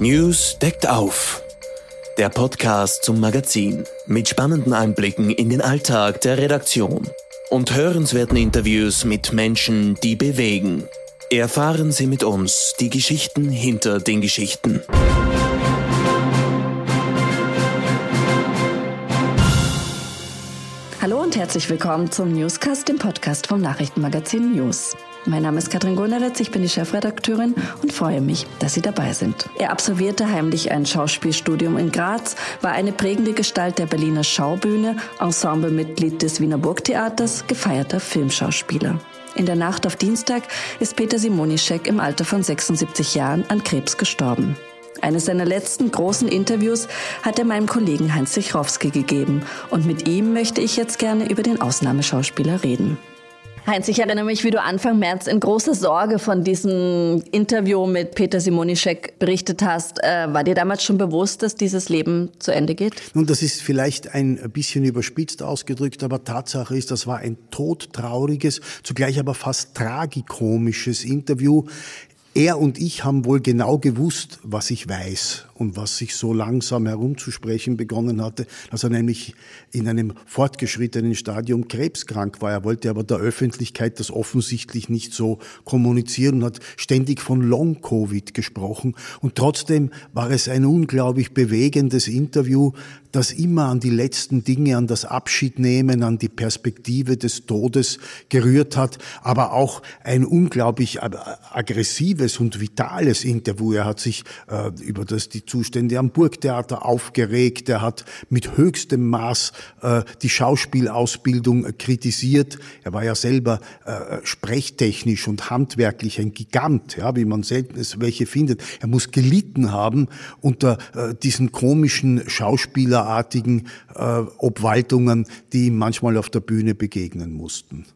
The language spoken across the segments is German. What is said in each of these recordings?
News deckt auf. Der Podcast zum Magazin mit spannenden Einblicken in den Alltag der Redaktion und hörenswerten Interviews mit Menschen, die bewegen. Erfahren Sie mit uns die Geschichten hinter den Geschichten. Hallo und herzlich willkommen zum Newscast, dem Podcast vom Nachrichtenmagazin News. Mein Name ist Katrin Gunneritz, ich bin die Chefredakteurin und freue mich, dass Sie dabei sind. Er absolvierte heimlich ein Schauspielstudium in Graz, war eine prägende Gestalt der Berliner Schaubühne, Ensemblemitglied des Wiener Burgtheaters, gefeierter Filmschauspieler. In der Nacht auf Dienstag ist Peter Simonischek im Alter von 76 Jahren an Krebs gestorben. Eines seiner letzten großen Interviews hat er meinem Kollegen Heinz Sichrowski gegeben und mit ihm möchte ich jetzt gerne über den Ausnahmeschauspieler reden. Heinz, ich erinnere mich, wie du Anfang März in großer Sorge von diesem Interview mit Peter Simonischek berichtet hast. Äh, war dir damals schon bewusst, dass dieses Leben zu Ende geht? Nun, das ist vielleicht ein bisschen überspitzt ausgedrückt, aber Tatsache ist, das war ein todtrauriges, zugleich aber fast tragikomisches Interview. Er und ich haben wohl genau gewusst, was ich weiß und was sich so langsam herumzusprechen begonnen hatte, dass er nämlich in einem fortgeschrittenen Stadium krebskrank war. Er wollte aber der Öffentlichkeit das offensichtlich nicht so kommunizieren und hat ständig von Long-Covid gesprochen. Und trotzdem war es ein unglaublich bewegendes Interview, das immer an die letzten Dinge, an das Abschiednehmen, an die Perspektive des Todes gerührt hat, aber auch ein unglaublich aggressives und vitales Interview. Er hat sich äh, über das, die Zustände am Burgtheater aufgeregt, er hat mit höchstem Maß äh, die Schauspielausbildung kritisiert. Er war ja selber äh, sprechtechnisch und handwerklich ein Gigant, ja, wie man selten es welche findet. Er muss gelitten haben unter äh, diesen komischen Schauspieler Schauspielerartigen äh, Obwaltungen, die ihm manchmal auf der Bühne begegnen mussten.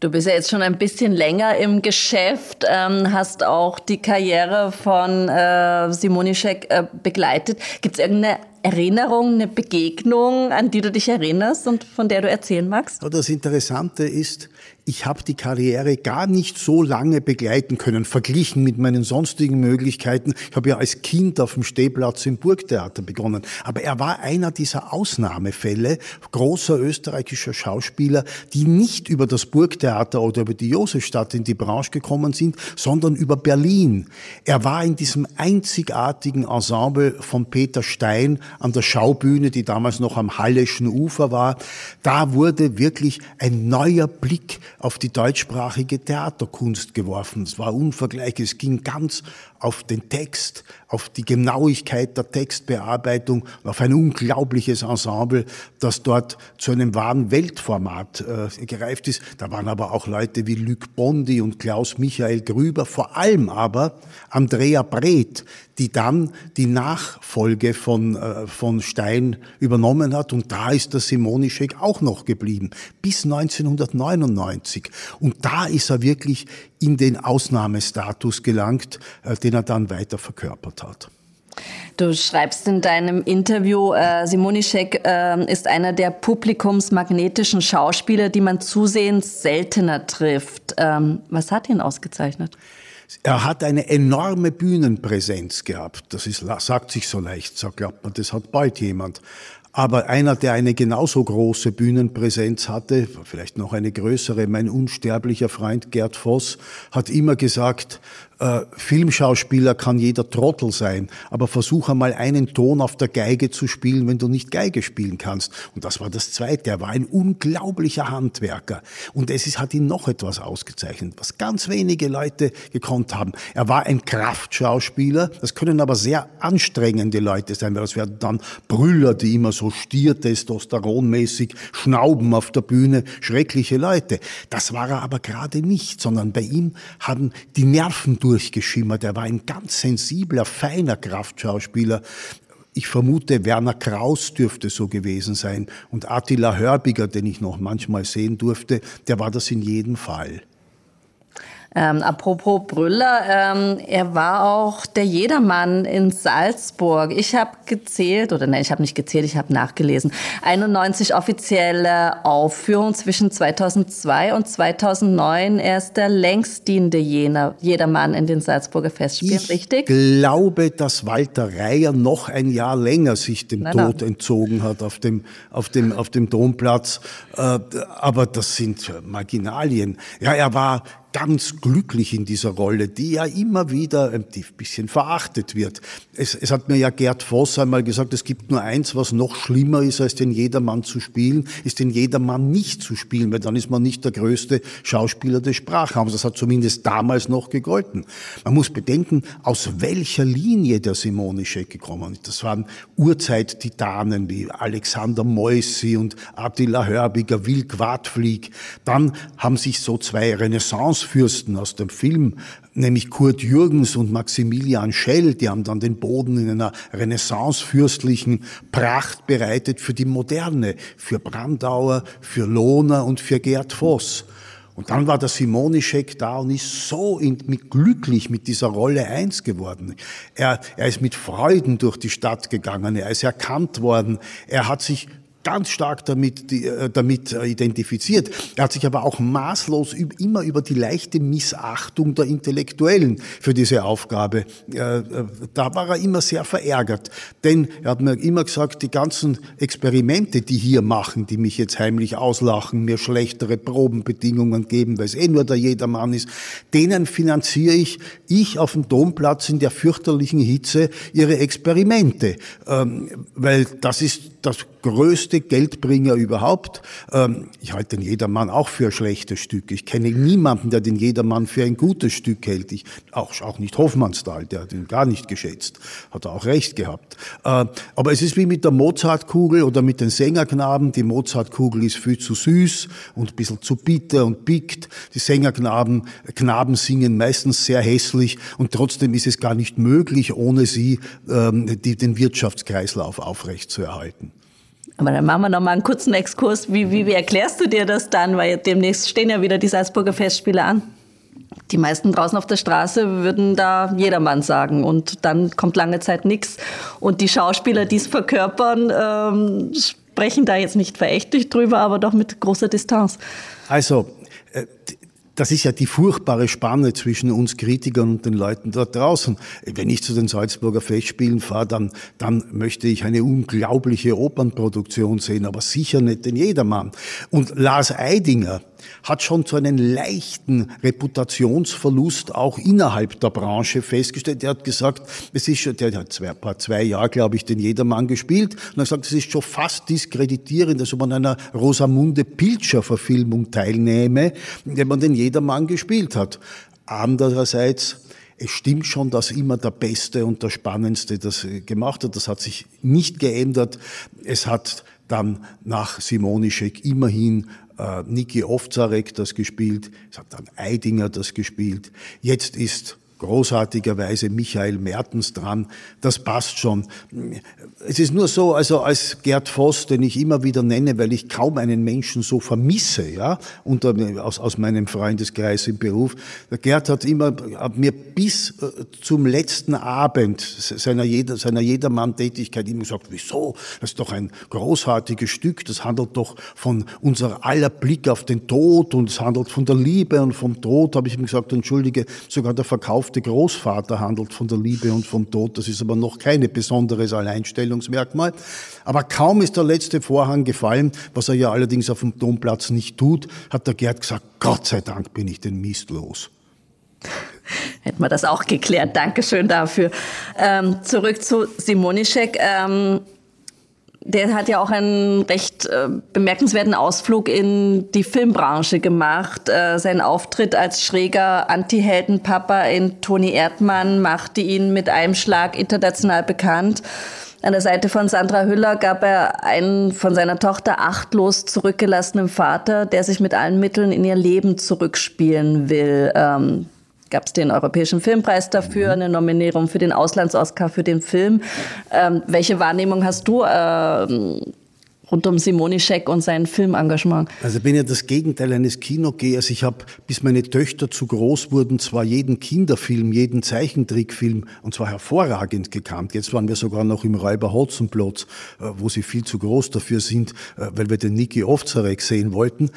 Du bist ja jetzt schon ein bisschen länger im Geschäft, ähm, hast auch die Karriere von äh, Simonischek äh, begleitet. Gibt es irgendeine Erinnerung, eine Begegnung, an die du dich erinnerst und von der du erzählen magst? Das Interessante ist, ich habe die Karriere gar nicht so lange begleiten können, verglichen mit meinen sonstigen Möglichkeiten. Ich habe ja als Kind auf dem Stehplatz im Burgtheater begonnen. Aber er war einer dieser Ausnahmefälle großer österreichischer Schauspieler, die nicht über das Burgtheater oder über die Josefstadt in die Branche gekommen sind, sondern über Berlin. Er war in diesem einzigartigen Ensemble von Peter Stein an der Schaubühne, die damals noch am Halleschen Ufer war. Da wurde wirklich ein neuer Blick auf die deutschsprachige Theaterkunst geworfen. Es war unvergleichlich. Es ging ganz auf den Text, auf die Genauigkeit der Textbearbeitung, auf ein unglaubliches Ensemble, das dort zu einem wahren Weltformat äh, gereift ist. Da waren aber auch Leute wie Luc Bondi und Klaus Michael Grüber, vor allem aber Andrea Breth, die dann die Nachfolge von, äh, von Stein übernommen hat. Und da ist der Simonischek auch noch geblieben, bis 1999. Und da ist er wirklich in den Ausnahmestatus gelangt, äh, den er dann weiter verkörpert hat. Du schreibst in deinem Interview, äh, Simonischek äh, ist einer der publikumsmagnetischen Schauspieler, die man zusehends seltener trifft. Ähm, was hat ihn ausgezeichnet? Er hat eine enorme Bühnenpräsenz gehabt. Das ist, sagt sich so leicht, so glaubt man, das hat bald jemand. Aber einer, der eine genauso große Bühnenpräsenz hatte, vielleicht noch eine größere, mein unsterblicher Freund Gerd Voss, hat immer gesagt, äh, Filmschauspieler kann jeder Trottel sein, aber versuch einmal einen Ton auf der Geige zu spielen, wenn du nicht Geige spielen kannst. Und das war das Zweite. Er war ein unglaublicher Handwerker. Und es ist, hat ihn noch etwas ausgezeichnet, was ganz wenige Leute gekonnt haben. Er war ein Kraftschauspieler. Das können aber sehr anstrengende Leute sein, weil das werden dann Brüller, die immer so stier testosteronmäßig schnauben auf der Bühne. Schreckliche Leute. Das war er aber gerade nicht, sondern bei ihm haben die Nerven durchgeschimmert. Er war ein ganz sensibler, feiner Kraftschauspieler. Ich vermute, Werner Kraus dürfte so gewesen sein. Und Attila Hörbiger, den ich noch manchmal sehen durfte, der war das in jedem Fall. Ähm, apropos Brüller, ähm, er war auch der Jedermann in Salzburg. Ich habe gezählt, oder nein, ich habe nicht gezählt, ich habe nachgelesen. 91 offizielle Aufführungen zwischen 2002 und 2009. Er ist der längstdienende Jedermann in den Salzburger Festspielen, ich richtig? Ich glaube, dass Walter Reier noch ein Jahr länger sich dem nein, Tod nein. entzogen hat auf dem, auf dem, auf dem Domplatz. Äh, aber das sind Marginalien. Ja, er war ganz glücklich in dieser Rolle, die ja immer wieder ein bisschen verachtet wird. Es, es, hat mir ja Gerd Voss einmal gesagt, es gibt nur eins, was noch schlimmer ist, als den Jedermann zu spielen, ist den Jedermann nicht zu spielen, weil dann ist man nicht der größte Schauspieler des Sprachraums. Das hat zumindest damals noch gegolten. Man muss bedenken, aus welcher Linie der Simonischek gekommen ist. Das waren Urzeit-Titanen wie Alexander Moissi und Attila Hörbiger, Will Quadflieg. Dann haben sich so zwei Renaissance Fürsten aus dem Film, nämlich Kurt Jürgens und Maximilian Schell, die haben dann den Boden in einer renaissancefürstlichen Pracht bereitet für die Moderne, für Brandauer, für Lohner und für Gerd Voss. Und dann war der Simonischek da und ist so in, mit, glücklich mit dieser Rolle eins geworden. Er, er ist mit Freuden durch die Stadt gegangen, er ist erkannt worden, er hat sich ganz stark damit, äh, damit äh, identifiziert. Er hat sich aber auch maßlos immer über die leichte Missachtung der Intellektuellen für diese Aufgabe, äh, da war er immer sehr verärgert. Denn er hat mir immer gesagt, die ganzen Experimente, die hier machen, die mich jetzt heimlich auslachen, mir schlechtere Probenbedingungen geben, weil es eh nur der Jedermann ist, denen finanziere ich, ich auf dem Domplatz in der fürchterlichen Hitze, ihre Experimente. Ähm, weil das ist das größte Geldbringer überhaupt. Ähm, ich halte den Jedermann auch für ein schlechtes Stück. Ich kenne niemanden, der den Jedermann für ein gutes Stück hält. Ich, auch, auch nicht Hofmannsthal, der hat ihn gar nicht geschätzt. Hat er auch recht gehabt. Äh, aber es ist wie mit der Mozartkugel oder mit den Sängerknaben. Die Mozartkugel ist viel zu süß und ein bisschen zu bitter und biegt. Die Sängerknaben Knaben singen meistens sehr hässlich und trotzdem ist es gar nicht möglich, ohne sie ähm, den Wirtschaftskreislauf aufrechtzuerhalten. Aber dann machen wir noch mal einen kurzen Exkurs. Wie, wie, wie erklärst du dir das dann? Weil demnächst stehen ja wieder die Salzburger Festspiele an. Die meisten draußen auf der Straße würden da jedermann sagen. Und dann kommt lange Zeit nichts. Und die Schauspieler, die es verkörpern, ähm, sprechen da jetzt nicht verächtlich drüber, aber doch mit großer Distanz. Also, äh, das ist ja die furchtbare Spanne zwischen uns Kritikern und den Leuten dort draußen. Wenn ich zu den Salzburger Festspielen fahre, dann, dann möchte ich eine unglaubliche Opernproduktion sehen, aber sicher nicht den Jedermann. Und Lars Eidinger, hat schon so einen leichten Reputationsverlust auch innerhalb der Branche festgestellt. Er hat gesagt, es ist schon, der hat zwei, paar zwei Jahre, glaube ich, den Jedermann gespielt und er hat gesagt, es ist schon fast diskreditierend, dass man einer Rosamunde Pilcher Verfilmung teilnehme, der man den Jedermann gespielt hat. Andererseits, es stimmt schon, dass immer der Beste und der Spannendste das gemacht hat. Das hat sich nicht geändert. Es hat dann nach Simonischek immerhin äh, Niki Ovzarek das gespielt, es hat dann Eidinger das gespielt. Jetzt ist großartigerweise Michael Mertens dran. Das passt schon. Es ist nur so, also als Gerd Voss, den ich immer wieder nenne, weil ich kaum einen Menschen so vermisse, ja, unter, aus, aus meinem Freundeskreis im Beruf. Der Gerd hat immer, hat mir bis äh, zum letzten Abend seiner, Jeder, seiner Jedermann-Tätigkeit immer gesagt, wieso? Das ist doch ein großartiges Stück. Das handelt doch von unser aller Blick auf den Tod und es handelt von der Liebe und vom Tod, habe ich ihm gesagt, entschuldige, sogar der Verkauf getaufte Großvater handelt von der Liebe und vom Tod. Das ist aber noch kein besonderes Alleinstellungsmerkmal. Aber kaum ist der letzte Vorhang gefallen, was er ja allerdings auf dem Domplatz nicht tut, hat der Gerd gesagt, Gott sei Dank bin ich den Mist los. Hätten wir das auch geklärt. Dankeschön dafür. Ähm, zurück zu Simonischek. Ähm, der hat ja auch einen recht äh, bemerkenswerten Ausflug in die Filmbranche gemacht. Äh, sein Auftritt als schräger Anti-Heldenpapa in Toni Erdmann machte ihn mit einem Schlag international bekannt. An der Seite von Sandra Hüller gab er einen von seiner Tochter achtlos zurückgelassenen Vater, der sich mit allen Mitteln in ihr Leben zurückspielen will. Ähm, gab es den Europäischen Filmpreis dafür, eine Nominierung für den Auslands-Oscar für den Film. Ähm, welche Wahrnehmung hast du ähm, rund um Simonischek und sein Filmengagement? Also bin ja das Gegenteil eines Kinogehers. Ich habe, bis meine Töchter zu groß wurden, zwar jeden Kinderfilm, jeden Zeichentrickfilm und zwar hervorragend gekannt. Jetzt waren wir sogar noch im Räuber Hotzenplotz, äh, wo sie viel zu groß dafür sind, äh, weil wir den Niki Ovzarek sehen wollten.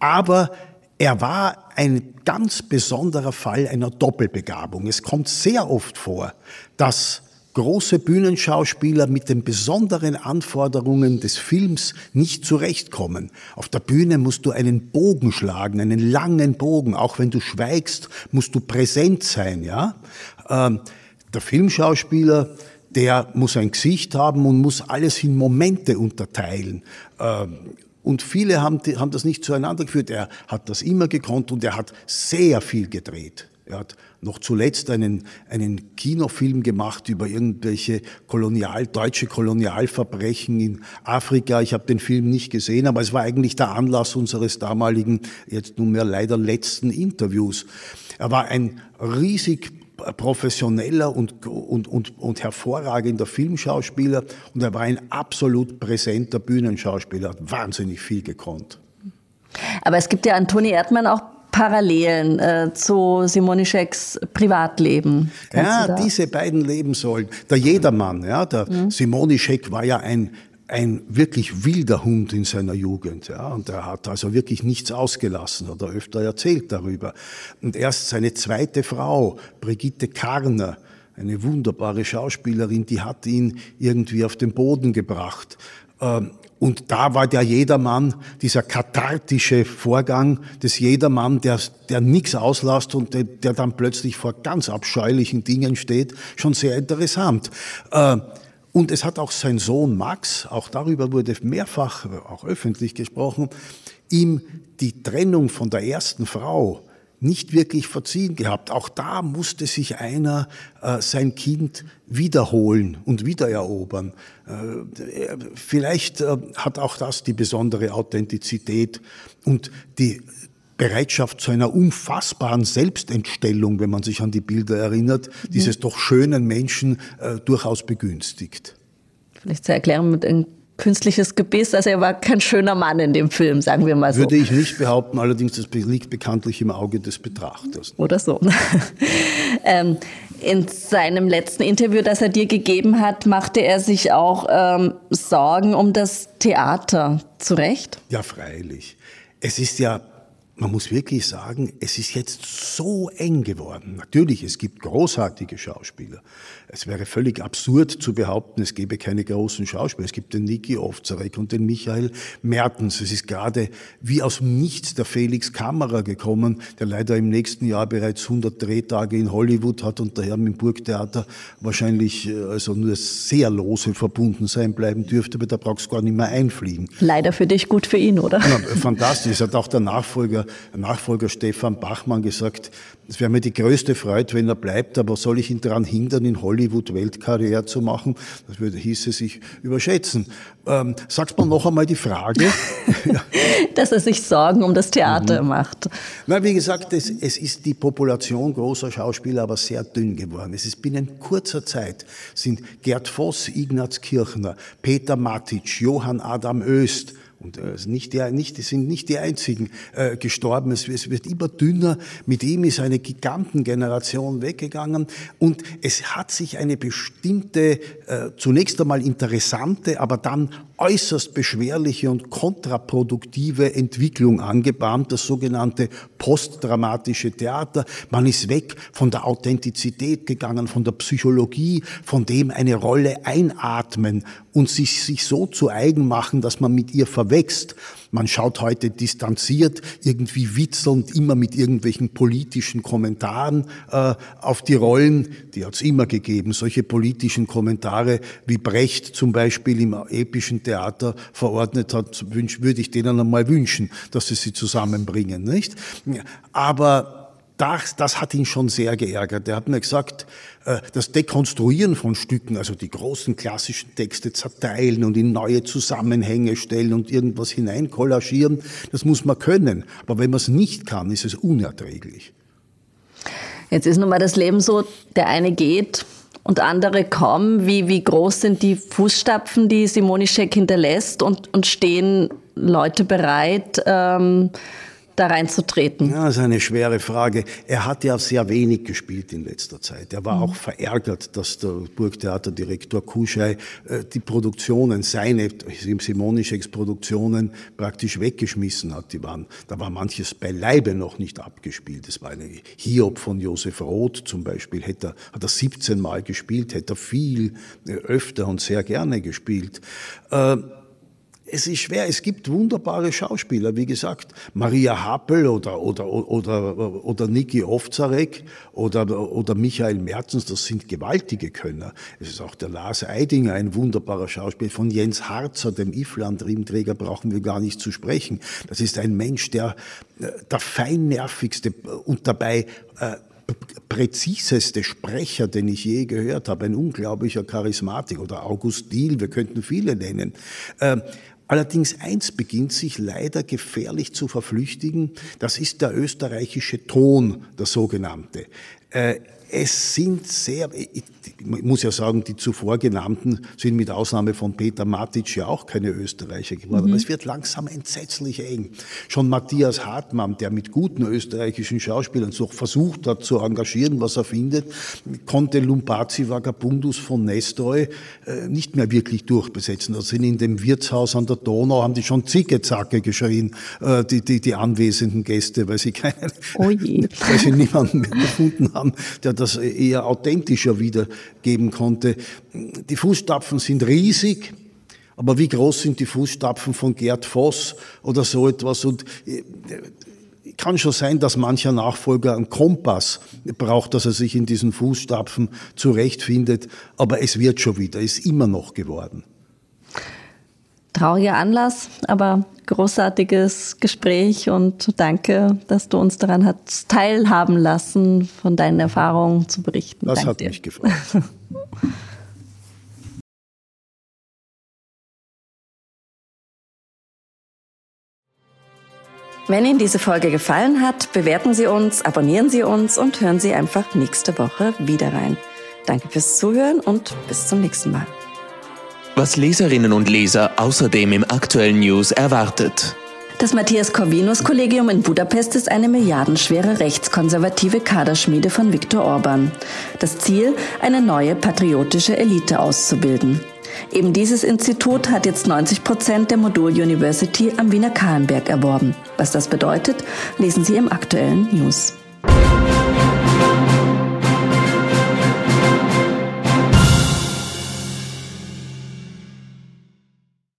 Aber er war ein ganz besonderer Fall einer Doppelbegabung. Es kommt sehr oft vor, dass große Bühnenschauspieler mit den besonderen Anforderungen des Films nicht zurechtkommen. Auf der Bühne musst du einen Bogen schlagen, einen langen Bogen. Auch wenn du schweigst, musst du präsent sein, ja. Ähm, der Filmschauspieler, der muss ein Gesicht haben und muss alles in Momente unterteilen. Ähm, und viele haben, haben das nicht zueinander geführt. Er hat das immer gekonnt und er hat sehr viel gedreht. Er hat noch zuletzt einen, einen Kinofilm gemacht über irgendwelche Kolonial, deutsche Kolonialverbrechen in Afrika. Ich habe den Film nicht gesehen, aber es war eigentlich der Anlass unseres damaligen, jetzt nunmehr leider letzten Interviews. Er war ein riesig professioneller und, und, und, und hervorragender Filmschauspieler und er war ein absolut präsenter Bühnenschauspieler, hat wahnsinnig viel gekonnt. Aber es gibt ja an Toni Erdmann auch Parallelen äh, zu Simonischeks Privatleben. Kannst ja, diese beiden Lebenssäulen. Der Jedermann, ja, der mhm. Simonischek war ja ein ein wirklich wilder Hund in seiner Jugend, ja, und er hat also wirklich nichts ausgelassen, hat er öfter erzählt darüber. Und erst seine zweite Frau, Brigitte Karner, eine wunderbare Schauspielerin, die hat ihn irgendwie auf den Boden gebracht. Ähm, und da war der Jedermann, dieser kathartische Vorgang des Jedermann, der, der nichts auslässt und der, der dann plötzlich vor ganz abscheulichen Dingen steht, schon sehr interessant. Und es hat auch sein Sohn Max, auch darüber wurde mehrfach, auch öffentlich gesprochen, ihm die Trennung von der ersten Frau nicht wirklich verziehen gehabt. Auch da musste sich einer äh, sein Kind wiederholen und wiedererobern. Äh, vielleicht äh, hat auch das die besondere Authentizität und die Bereitschaft zu einer unfassbaren Selbstentstellung, wenn man sich an die Bilder erinnert, mhm. dieses doch schönen Menschen äh, durchaus begünstigt. Vielleicht zur Erklärung mit einem künstliches Gebiss. Also er war kein schöner Mann in dem Film, sagen wir mal so. Würde ich nicht behaupten, allerdings das liegt bekanntlich im Auge des Betrachters. Oder so. ähm, in seinem letzten Interview, das er dir gegeben hat, machte er sich auch ähm, Sorgen um das Theater. Zu Recht? Ja, freilich. Es ist ja man muss wirklich sagen, es ist jetzt so eng geworden. Natürlich, es gibt großartige Schauspieler. Es wäre völlig absurd zu behaupten, es gäbe keine großen Schauspieler. Es gibt den Niki Ovzarek und den Michael Mertens. Es ist gerade wie aus dem Nichts der Felix Kammerer gekommen, der leider im nächsten Jahr bereits 100 Drehtage in Hollywood hat und daher mit dem Burgtheater wahrscheinlich äh, also nur sehr lose verbunden sein bleiben dürfte, aber da brauchst du gar nicht mehr einfliegen. Leider für dich, gut für ihn, oder? Ja, fantastisch. Es hat auch der Nachfolger, Nachfolger Stefan Bachmann gesagt, es wäre mir die größte Freude, wenn er bleibt, aber soll ich ihn daran hindern, in Hollywood Weltkarriere zu machen? Das würde, hieße sich überschätzen. Ähm, sagst mal noch einmal die Frage. Dass er sich Sorgen um das Theater mhm. macht. Na, wie gesagt, es, es ist die Population großer Schauspieler aber sehr dünn geworden. Es ist binnen kurzer Zeit sind Gerd Voss, Ignaz Kirchner, Peter Matic, Johann Adam Öst, und äh, nicht die, nicht, sind nicht die einzigen äh, gestorben. Es, es, wird immer dünner. Mit ihm ist eine Gigantengeneration weggegangen. Und es hat sich eine bestimmte, äh, zunächst einmal interessante, aber dann äußerst beschwerliche und kontraproduktive Entwicklung angebahnt, das sogenannte postdramatische Theater. Man ist weg von der Authentizität gegangen, von der Psychologie, von dem eine Rolle einatmen und sich, sich so zu eigen machen, dass man mit ihr verwächst. Man schaut heute distanziert, irgendwie witzelnd, immer mit irgendwelchen politischen Kommentaren äh, auf die Rollen. Die hat es immer gegeben, solche politischen Kommentare, wie Brecht zum Beispiel im epischen Theater verordnet hat, würde ich denen einmal wünschen, dass sie sie zusammenbringen, nicht? Aber das, das hat ihn schon sehr geärgert. Er hat mir gesagt, äh, das Dekonstruieren von Stücken, also die großen klassischen Texte zerteilen und in neue Zusammenhänge stellen und irgendwas hineinkollagieren, das muss man können. Aber wenn man es nicht kann, ist es unerträglich. Jetzt ist nun mal das Leben so, der eine geht und andere kaum. Wie, wie groß sind die Fußstapfen, die Simonischek hinterlässt und, und stehen Leute bereit, ähm, da reinzutreten? Ja, das ist eine schwere Frage. Er hat ja sehr wenig gespielt in letzter Zeit. Er war mhm. auch verärgert, dass der Burgtheaterdirektor Kuschei äh, die Produktionen, seine Simonischeks Produktionen praktisch weggeschmissen hat. Die waren, da war manches beileibe noch nicht abgespielt. Das war eine Hiob von Josef Roth zum Beispiel, hätte er, hat er 17 Mal gespielt, hätte er viel äh, öfter und sehr gerne gespielt. Äh, es ist schwer. Es gibt wunderbare Schauspieler, wie gesagt, Maria Happel oder, oder, oder, oder Niki Ovzarek oder, oder Michael Mertens, das sind gewaltige Könner. Es ist auch der Lars Eidinger, ein wunderbarer Schauspieler. Von Jens Harzer, dem Ifland-Riemträger, brauchen wir gar nicht zu sprechen. Das ist ein Mensch, der äh, der feinnervigste und dabei äh, präziseste Sprecher, den ich je gehört habe, ein unglaublicher Charismatik oder August Diehl, wir könnten viele nennen. Äh, Allerdings eins beginnt sich leider gefährlich zu verflüchtigen, das ist der österreichische Ton, der sogenannte. Es sind sehr, ich muss ja sagen, die zuvor genannten sind mit Ausnahme von Peter Matic ja auch keine Österreicher geworden. Mhm. Aber es wird langsam entsetzlich eng. Schon Matthias Hartmann, der mit guten österreichischen Schauspielern so versucht hat zu engagieren, was er findet, konnte Lumpazi Vagabundus von Nestroy äh, nicht mehr wirklich durchbesetzen. Da sind in dem Wirtshaus an der Donau, haben die schon Zicke Zacke geschrien, äh, die, die, die anwesenden Gäste, weil sie keinen, oh weil sie niemanden mehr gefunden haben, der das eher authentischer wiedergeben konnte. Die Fußstapfen sind riesig, aber wie groß sind die Fußstapfen von Gerd Voss oder so etwas? Und äh, kann schon sein, dass mancher Nachfolger einen Kompass braucht, dass er sich in diesen Fußstapfen zurechtfindet, aber es wird schon wieder, ist immer noch geworden. Trauriger Anlass, aber großartiges Gespräch und danke, dass du uns daran hast teilhaben lassen, von deinen Erfahrungen zu berichten. Das Dank hat dir. mich gefreut. Wenn Ihnen diese Folge gefallen hat, bewerten Sie uns, abonnieren Sie uns und hören Sie einfach nächste Woche wieder rein. Danke fürs Zuhören und bis zum nächsten Mal was Leserinnen und Leser außerdem im aktuellen News erwartet. Das Matthias Corvinus Kollegium in Budapest ist eine milliardenschwere rechtskonservative Kaderschmiede von Viktor Orban. Das Ziel, eine neue patriotische Elite auszubilden. Eben dieses Institut hat jetzt 90 Prozent der Modul University am Wiener Kahlenberg erworben. Was das bedeutet, lesen Sie im aktuellen News.